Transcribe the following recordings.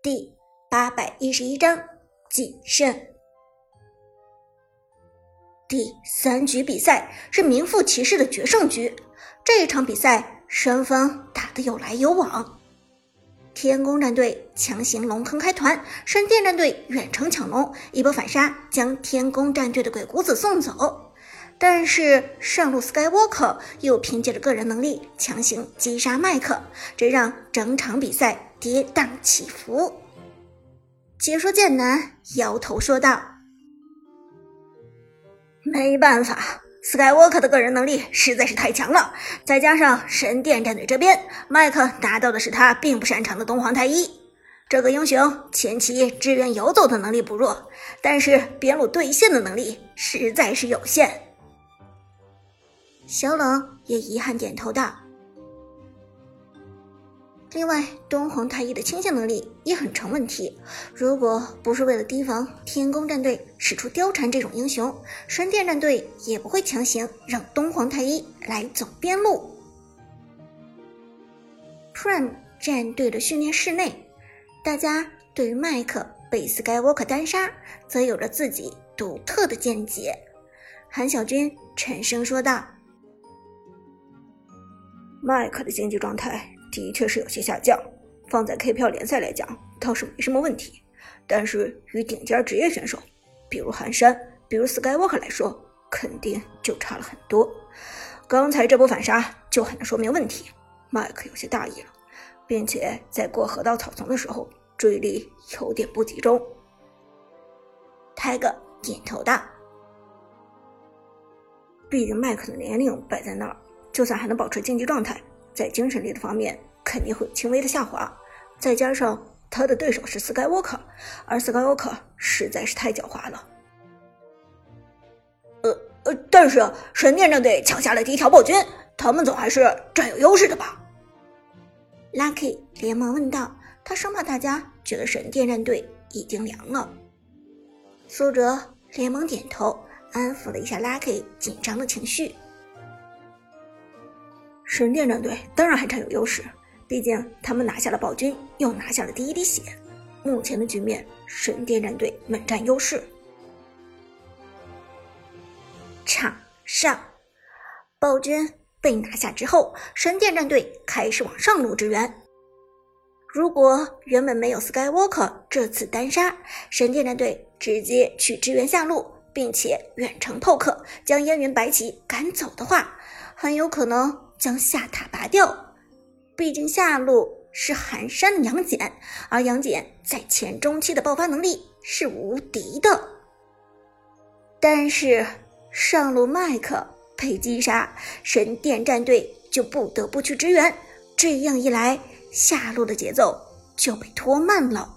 第八百一十一章谨慎。第三局比赛是名副其实的决胜局。这一场比赛，双方打得有来有往。天宫战队强行龙坑开团，神殿战队远程抢龙，一波反杀将天宫战队的鬼谷子送走。但是上路 Skywalker 又凭借着个人能力强行击杀麦克，这让整场比赛跌宕起伏。解说剑南摇头说道。没办法，Skywalker 的个人能力实在是太强了，再加上神殿战队这边，麦克拿到的是他并不擅长的东皇太一。这个英雄前期支援游走的能力不弱，但是边路对线的能力实在是有限。小冷也遗憾点头道。另外，东皇太一的清线能力也很成问题。如果不是为了提防天宫战队使出貂蝉这种英雄，神殿战队也不会强行让东皇太一来走边路。Prime 战队的训练室内，大家对于麦克被 Skywalker 单杀，则有着自己独特的见解。韩小军沉声说道：“麦克的竞技状态。”的确是有些下降，放在 KPL 联赛来讲倒是没什么问题，但是与顶尖职业选手，比如寒山，比如 Skywalker 来说，肯定就差了很多。刚才这波反杀就很能说明问题，麦克有些大意了，并且在过河道草丛的时候注意力有点不集中。泰哥点头道：“毕竟麦克的年龄摆在那儿，就算还能保持竞技状态。”在精神力的方面肯定会轻微的下滑，再加上他的对手是 Skywalker，而 Skywalker 实在是太狡猾了。呃呃，但是神殿战队抢下了第一条暴君，他们总还是占有优势的吧？Lucky 连忙问道，他生怕大家觉得神殿战队已经凉了。苏哲连忙点头，安抚了一下 Lucky 紧张的情绪。神殿战队当然还占有优势，毕竟他们拿下了暴君，又拿下了第一滴血。目前的局面，神殿战队稳占优势。场上，暴君被拿下之后，神殿战队开始往上路支援。如果原本没有 Skywalker 这次单杀，神殿战队直接去支援下路，并且远程 poke 将烟云白起赶走的话，很有可能。将下塔拔掉，毕竟下路是寒山的杨戬，而杨戬在前中期的爆发能力是无敌的。但是上路麦克被击杀，神殿战队就不得不去支援，这样一来，下路的节奏就被拖慢了。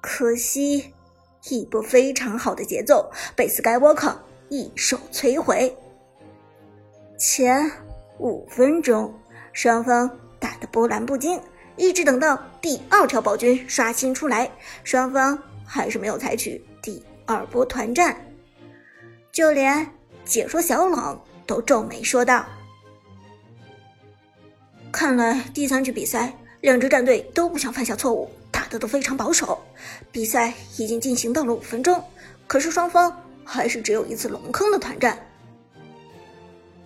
可惜，一波非常好的节奏被 Skywalker 一手摧毁。前。五分钟，双方打得波澜不惊，一直等到第二条暴君刷新出来，双方还是没有采取第二波团战。就连解说小冷都皱眉说道：“看来第三局比赛，两支战队都不想犯下错误，打的都非常保守。比赛已经进行到了五分钟，可是双方还是只有一次龙坑的团战。”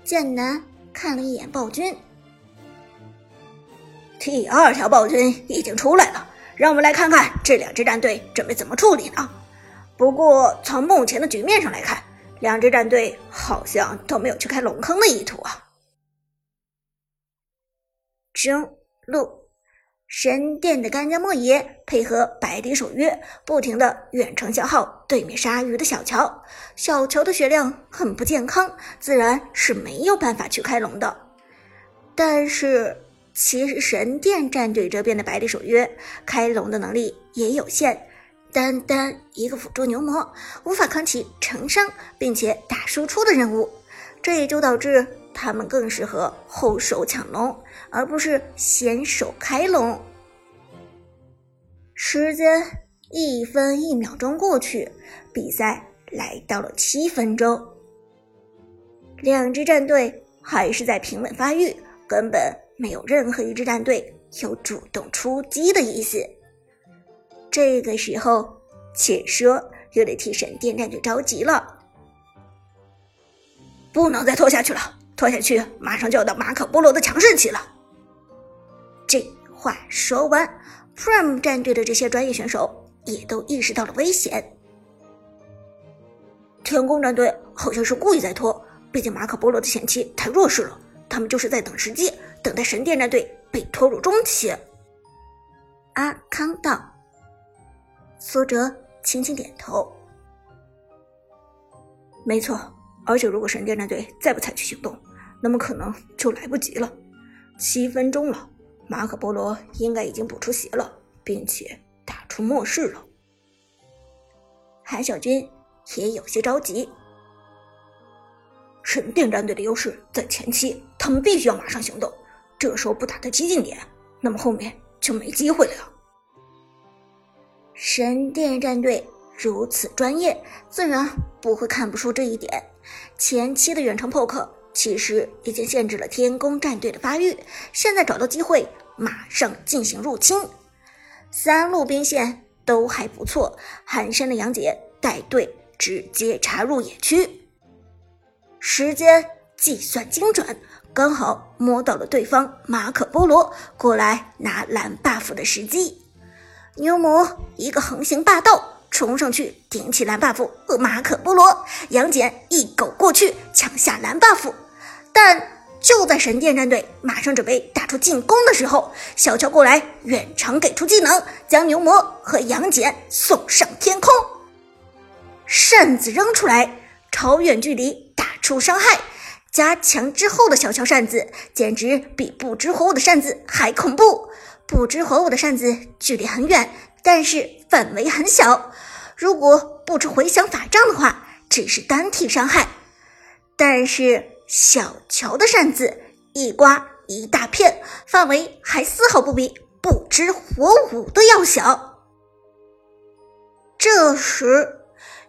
剑南。看了一眼暴君，第二条暴君已经出来了，让我们来看看这两支战队准备怎么处理呢？不过从目前的局面上来看，两支战队好像都没有去开龙坑的意图啊。中路。神殿的干将莫邪配合百里守约，不停的远程消耗对面鲨鱼的小乔。小乔的血量很不健康，自然是没有办法去开龙的。但是，其实神殿战队这边的百里守约开龙的能力也有限，单单一个辅助牛魔无法扛起成伤并且打输出的任务，这也就导致。他们更适合后手抢龙，而不是先手开龙。时间一分一秒钟过去，比赛来到了七分钟，两支战队还是在平稳发育，根本没有任何一支战队有主动出击的意思。这个时候，解说又得替闪电战队着急了。不能再拖下去了，拖下去马上就要到马可波罗的强势期了。这话说完，Prime 战队的这些专业选手也都意识到了危险。天宫战队好像是故意在拖，毕竟马可波罗的前期太弱势了，他们就是在等时机，等待神殿战队被拖入中期。阿康道。苏哲轻轻点头，没错。而且，如果神殿战队再不采取行动，那么可能就来不及了。七分钟了，马可波罗应该已经补出血了，并且打出末世了。韩小军也有些着急。神殿战队的优势在前期，他们必须要马上行动。这时候不打的激进点，那么后面就没机会了。神殿战队如此专业，自然不会看不出这一点。前期的远程 poke 其实已经限制了天宫战队的发育，现在找到机会，马上进行入侵。三路兵线都还不错，寒山的杨戬带队直接插入野区，时间计算精准，刚好摸到了对方马可波罗过来拿蓝 buff 的时机。牛魔一个横行霸道。冲上去顶起蓝 buff 和马可波罗，杨戬一狗过去抢下蓝 buff，但就在神殿战队马上准备打出进攻的时候，小乔过来远程给出技能，将牛魔和杨戬送上天空，扇子扔出来，超远距离打出伤害，加强之后的小乔扇子简直比不知火舞的扇子还恐怖，不知火舞的扇子距离很远。但是范围很小，如果不知回响法杖的话，只是单体伤害。但是小乔的扇子一刮一大片，范围还丝毫不比不知火舞的要小。这时，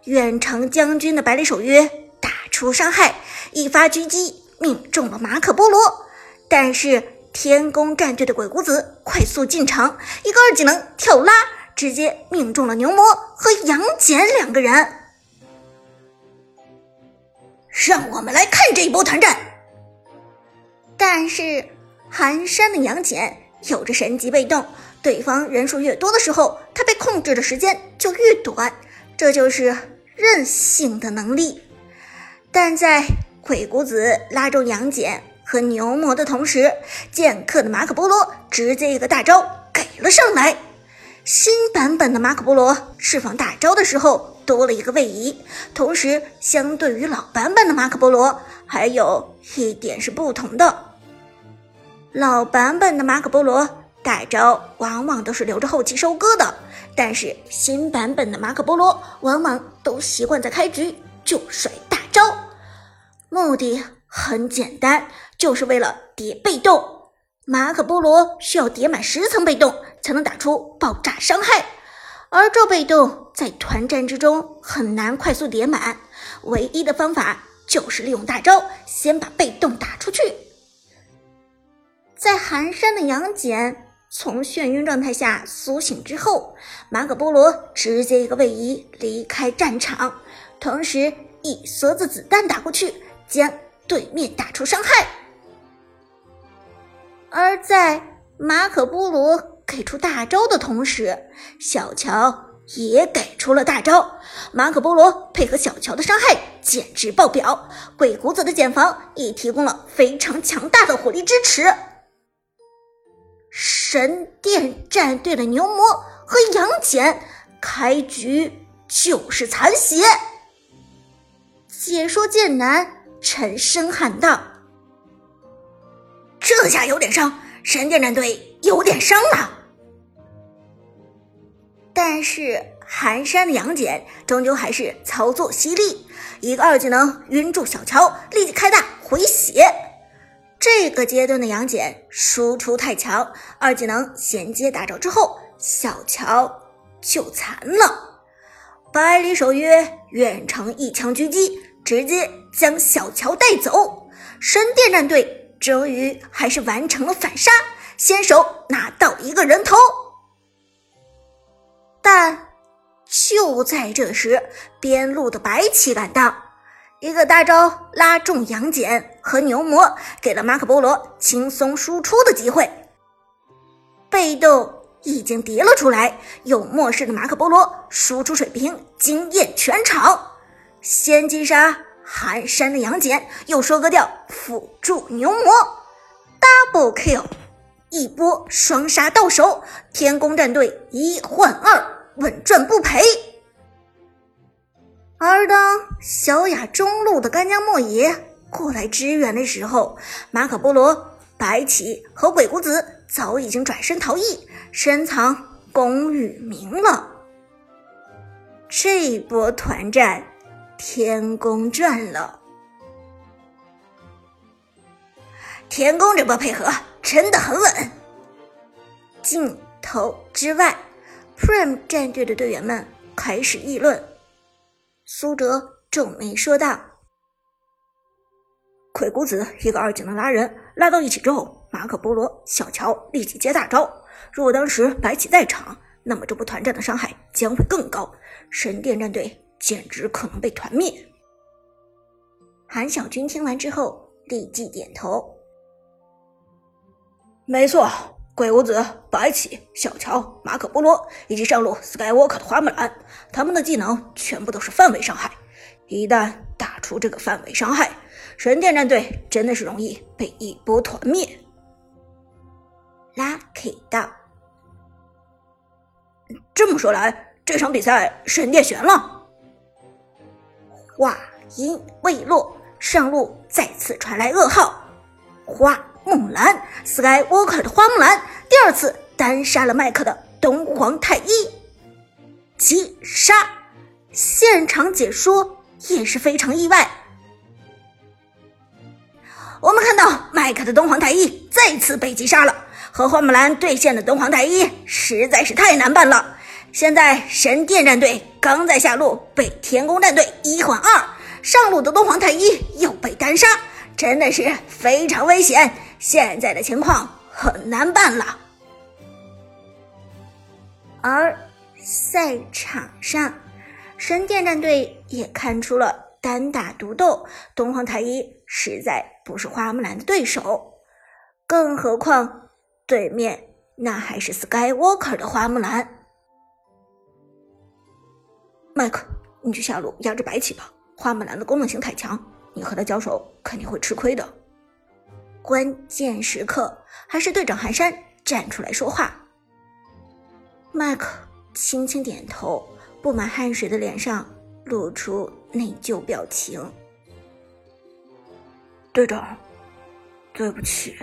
远程将军的百里守约打出伤害，一发狙击命中了马可波罗。但是天宫战队的鬼谷子快速进场，一个二技能跳拉。直接命中了牛魔和杨戬两个人，让我们来看这一波团战。但是寒山的杨戬有着神级被动，对方人数越多的时候，他被控制的时间就越短，这就是任性的能力。但在鬼谷子拉中杨戬和牛魔的同时，剑客的马可波罗直接一个大招给了上来。新版本的马可波罗释放大招的时候多了一个位移，同时相对于老版本的马可波罗，还有一点是不同的。老版本的马可波罗大招往往都是留着后期收割的，但是新版本的马可波罗往往都习惯在开局就甩大招，目的很简单，就是为了叠被动。马可波罗需要叠满十层被动才能打出爆炸伤害，而这被动在团战之中很难快速叠满，唯一的方法就是利用大招先把被动打出去。在寒山的杨戬从眩晕状态下苏醒之后，马可波罗直接一个位移离开战场，同时一梭子子弹打过去，将对面打出伤害。而在马可波罗给出大招的同时，小乔也给出了大招。马可波罗配合小乔的伤害简直爆表，鬼谷子的茧房也提供了非常强大的火力支持。神殿战队的牛魔和杨戬开局就是残血，解说剑南沉声喊道。这下有点伤，神殿战队有点伤了。但是寒山的杨戬终究还是操作犀利，一个二技能晕住小乔，立即开大回血。这个阶段的杨戬输出太强，二技能衔接大招之后，小乔就残了。百里守约远程一枪狙击，直接将小乔带走。神殿战队。终于还是完成了反杀，先手拿到一个人头。但就在这时，边路的白起赶到，一个大招拉中杨戬和牛魔，给了马可波罗轻松输出的机会。被动已经叠了出来，有末世的马可波罗输出水平惊艳全场，先击杀寒山的杨戬，又收割掉辅助牛魔，double kill。一波双杀到手，天宫战队一换二，稳赚不赔。而当小雅中路的干将莫邪过来支援的时候，马可波罗、白起和鬼谷子早已经转身逃逸，深藏功与名了。这波团战，天宫赚了。天宫这波配合。真的很稳。镜头之外，Prime 战队的队员们开始议论。苏哲皱眉说道：“鬼谷子一个二技能拉人，拉到一起之后，马可波罗、小乔立即接大招。如果当时白起在场，那么这波团战的伤害将会更高，神殿战队简直可能被团灭。”韩小军听完之后立即点头。没错，鬼谷子、白起、小乔、马可波罗以及上路 skywalk 的花木兰，他们的技能全部都是范围伤害。一旦打出这个范围伤害，神殿战队真的是容易被一波团灭。Lucky 道：“这么说来，这场比赛神殿悬了。”话音未落，上路再次传来噩耗：花。木兰，Skywalker 的花木兰第二次单杀了麦克的东皇太一，击杀！现场解说也是非常意外。我们看到麦克的东皇太一再次被击杀了，和花木兰对线的东皇太一实在是太难办了。现在神殿战队刚在下路被天宫战队一换二，上路的东皇太一又被单杀，真的是非常危险。现在的情况很难办了，而赛场上，神殿战队也看出了单打独斗，东皇太一实在不是花木兰的对手，更何况对面那还是 Skywalker 的花木兰。麦克，你去下路压制白起吧，花木兰的功能性太强，你和他交手肯定会吃亏的。关键时刻，还是队长寒山站出来说话。麦克轻轻点头，布满汗水的脸上露出内疚表情。队长，对不起。